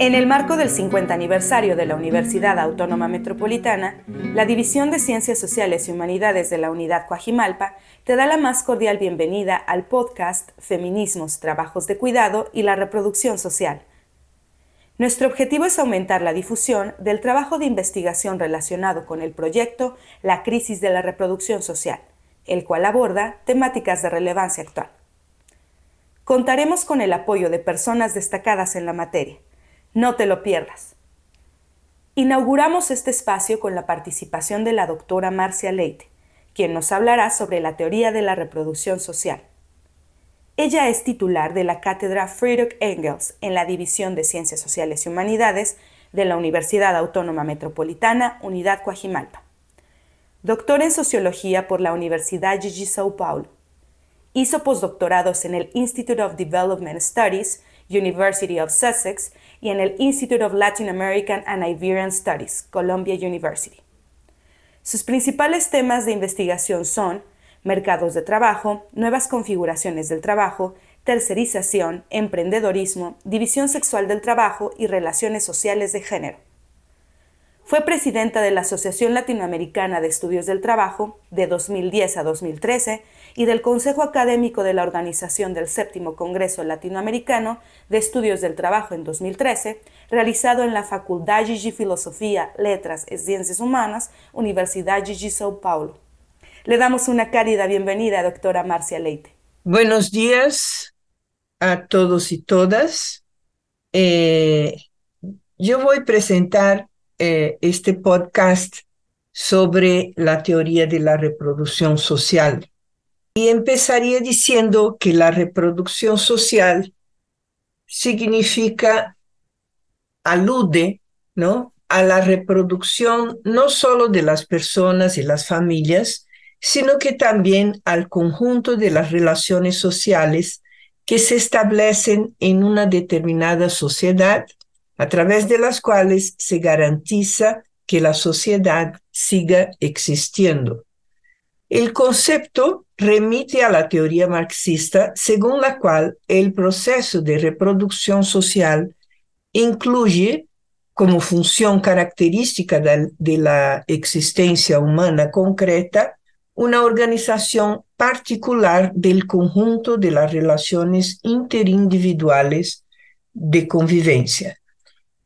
En el marco del 50 aniversario de la Universidad Autónoma Metropolitana, la División de Ciencias Sociales y Humanidades de la Unidad Coajimalpa te da la más cordial bienvenida al podcast Feminismos, Trabajos de Cuidado y la Reproducción Social. Nuestro objetivo es aumentar la difusión del trabajo de investigación relacionado con el proyecto La crisis de la reproducción social, el cual aborda temáticas de relevancia actual. Contaremos con el apoyo de personas destacadas en la materia, no te lo pierdas. Inauguramos este espacio con la participación de la doctora Marcia Leite, quien nos hablará sobre la teoría de la reproducción social. Ella es titular de la cátedra Friedrich Engels en la División de Ciencias Sociales y Humanidades de la Universidad Autónoma Metropolitana, Unidad Coajimalpa. Doctor en Sociología por la Universidad Gigi São Paulo. Hizo postdoctorados en el Institute of Development Studies, University of Sussex, y en el Institute of Latin American and Iberian Studies, Columbia University. Sus principales temas de investigación son mercados de trabajo, nuevas configuraciones del trabajo, tercerización, emprendedorismo, división sexual del trabajo y relaciones sociales de género. Fue presidenta de la Asociación Latinoamericana de Estudios del Trabajo de 2010 a 2013 y del Consejo Académico de la Organización del Séptimo Congreso Latinoamericano de Estudios del Trabajo en 2013, realizado en la Facultad de Filosofía, Letras y Ciencias Humanas, Universidad Gigi São Paulo. Le damos una cálida bienvenida, doctora Marcia Leite. Buenos días a todos y todas. Eh, yo voy a presentar eh, este podcast sobre la teoría de la reproducción social. Y empezaría diciendo que la reproducción social significa, alude, ¿no? a la reproducción no solo de las personas y las familias, sino que también al conjunto de las relaciones sociales que se establecen en una determinada sociedad a través de las cuales se garantiza que la sociedad siga existiendo. El concepto remite a la teoría marxista según la cual el proceso de reproducción social incluye como función característica de, la existencia humana concreta una organización particular del conjunto de las relaciones interindividuales de convivencia.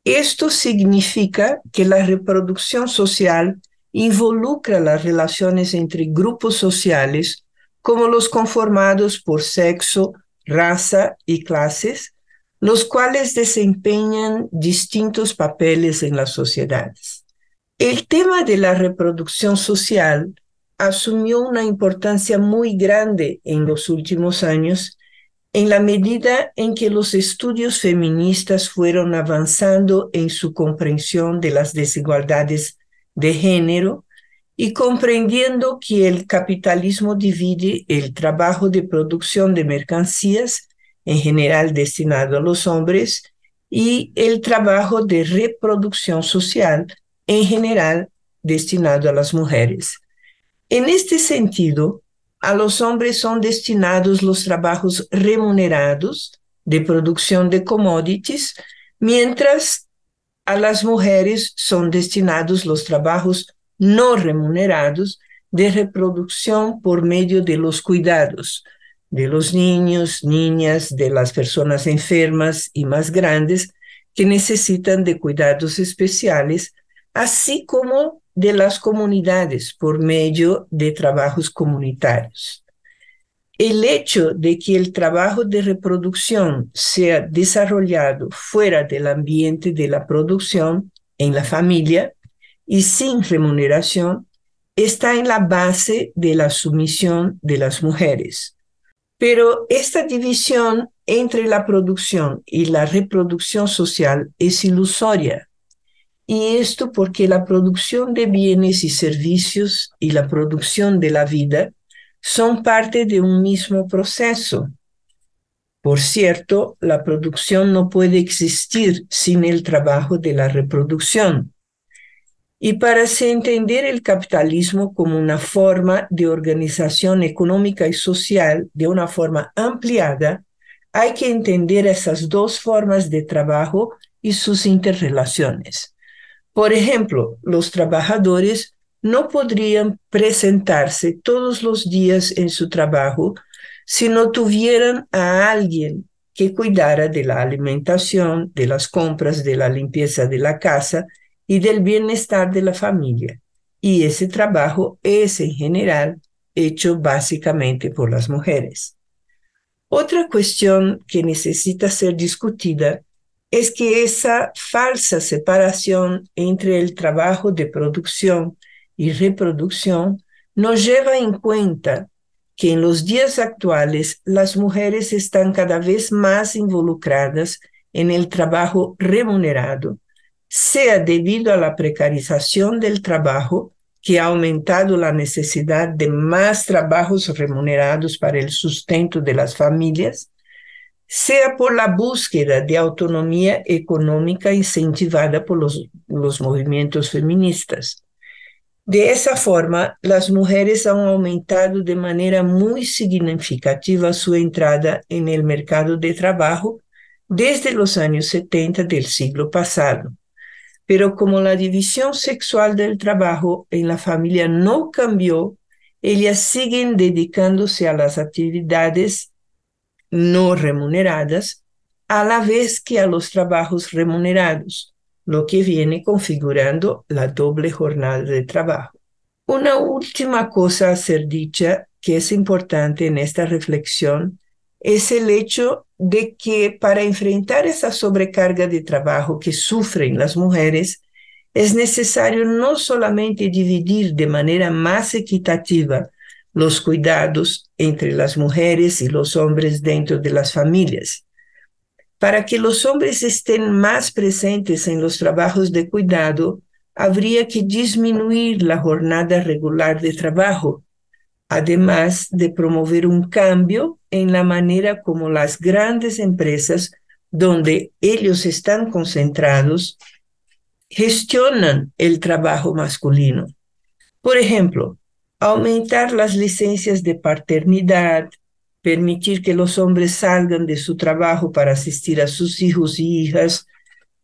Esto significa que la reproducción social involucra las relaciones entre grupos sociales como los conformados por sexo, raza y clases, los cuales desempeñan distintos papeles en las sociedades. El tema de la reproducción social asumió una importancia muy grande en los últimos años en la medida en que los estudios feministas fueron avanzando en su comprensión de las desigualdades de género y comprendiendo que el capitalismo divide el trabajo de producción de mercancías, en general destinado a los hombres, y el trabajo de reproducción social, en general destinado a las mujeres. En este sentido, a los hombres son destinados los trabajos remunerados de producción de commodities, mientras a las mujeres son destinados los trabajos no remunerados de reproducción por medio de los cuidados de los niños, niñas, de las personas enfermas y más grandes que necesitan de cuidados especiales, así como de las comunidades por medio de trabajos comunitarios. El hecho de que el trabajo de reproducción sea desarrollado fuera del ambiente de la producción, en la familia y sin remuneración, está en la base de la sumisión de las mujeres. Pero esta división entre la producción y la reproducción social es ilusoria y esto porque la producción de bienes y servicios y la producción de la vida son parte de un mismo proceso. Por cierto, la producción no puede existir sin el trabajo de la reproducción. Y para entender el capitalismo como una forma de organización económica y social de una forma ampliada, hay que entender esas dos formas de trabajo y sus interrelaciones. Por ejemplo, los trabajadores no podrían presentarse todos los días en su trabajo si no tuvieran a alguien que cuidara de la alimentación, de las compras, de la limpieza de la casa y del bienestar de la familia. Y ese trabajo es en general hecho básicamente por las mujeres. Otra cuestión que necesita ser discutida es que esa falsa separación entre el trabajo de producción y reproducción nos lleva en cuenta que en los días actuales las mujeres están cada vez más involucradas en el trabajo remunerado, sea debido a la precarización del trabajo, que ha aumentado la necesidad de más trabajos remunerados para el sustento de las familias, sea por la búsqueda de autonomía económica incentivada por los, los movimientos feministas. De esa forma, las mujeres han aumentado de manera muy significativa su entrada en el mercado de trabajo desde los años 70 del siglo pasado. Pero como la división sexual del trabajo en la familia no cambió, ellas siguen dedicándose a las actividades no remuneradas a la vez que a los trabajos remunerados, lo que viene configurando la doble jornada de trabajo. Una última cosa a ser dicha que es importante en esta reflexión es el hecho de que para enfrentar esa sobrecarga de trabajo que sufren las mujeres, es necesario no solamente dividir de manera más equitativa los cuidados entre las mujeres y los hombres dentro de las familias, para que los hombres estén más presentes en los trabajos de cuidado, habría que disminuir la jornada regular de trabajo, además de promover un cambio en la manera como las grandes empresas donde ellos están concentrados gestionan el trabajo masculino. Por ejemplo, aumentar las licencias de paternidad, permitir que los hombres salgan de su trabajo para asistir a sus hijos y hijas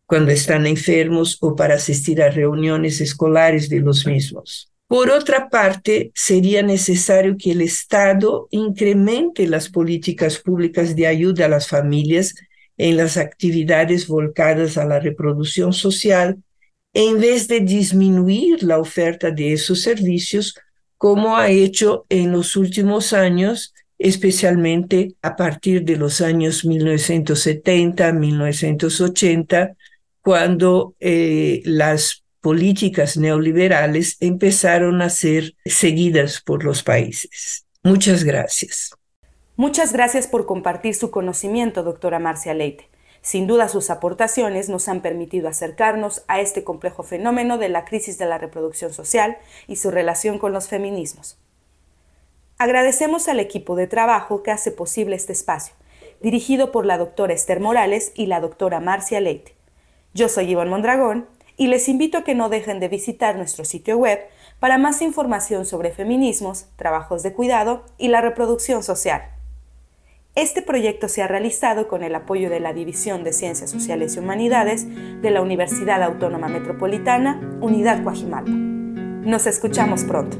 cuando están enfermos o para asistir a reuniones escolares de los mismos. Por otra parte, sería necesario que el Estado incremente las políticas públicas de ayuda a las familias en las actividades volcadas a la reproducción social, en vez de disminuir la oferta de esos servicios, como ha hecho en los últimos años especialmente a partir de los años 1970, 1980, cuando eh, las políticas neoliberales empezaron a ser seguidas por los países. Muchas gracias. Muchas gracias por compartir su conocimiento, doctora Marcia Leite. Sin duda sus aportaciones nos han permitido acercarnos a este complejo fenómeno de la crisis de la reproducción social y su relación con los feminismos. Agradecemos al equipo de trabajo que hace posible este espacio, dirigido por la doctora Esther Morales y la doctora Marcia Leite. Yo soy Iván Mondragón y les invito a que no dejen de visitar nuestro sitio web para más información sobre feminismos, trabajos de cuidado y la reproducción social. Este proyecto se ha realizado con el apoyo de la División de Ciencias Sociales y Humanidades de la Universidad Autónoma Metropolitana, Unidad Coajimalpa. Nos escuchamos pronto.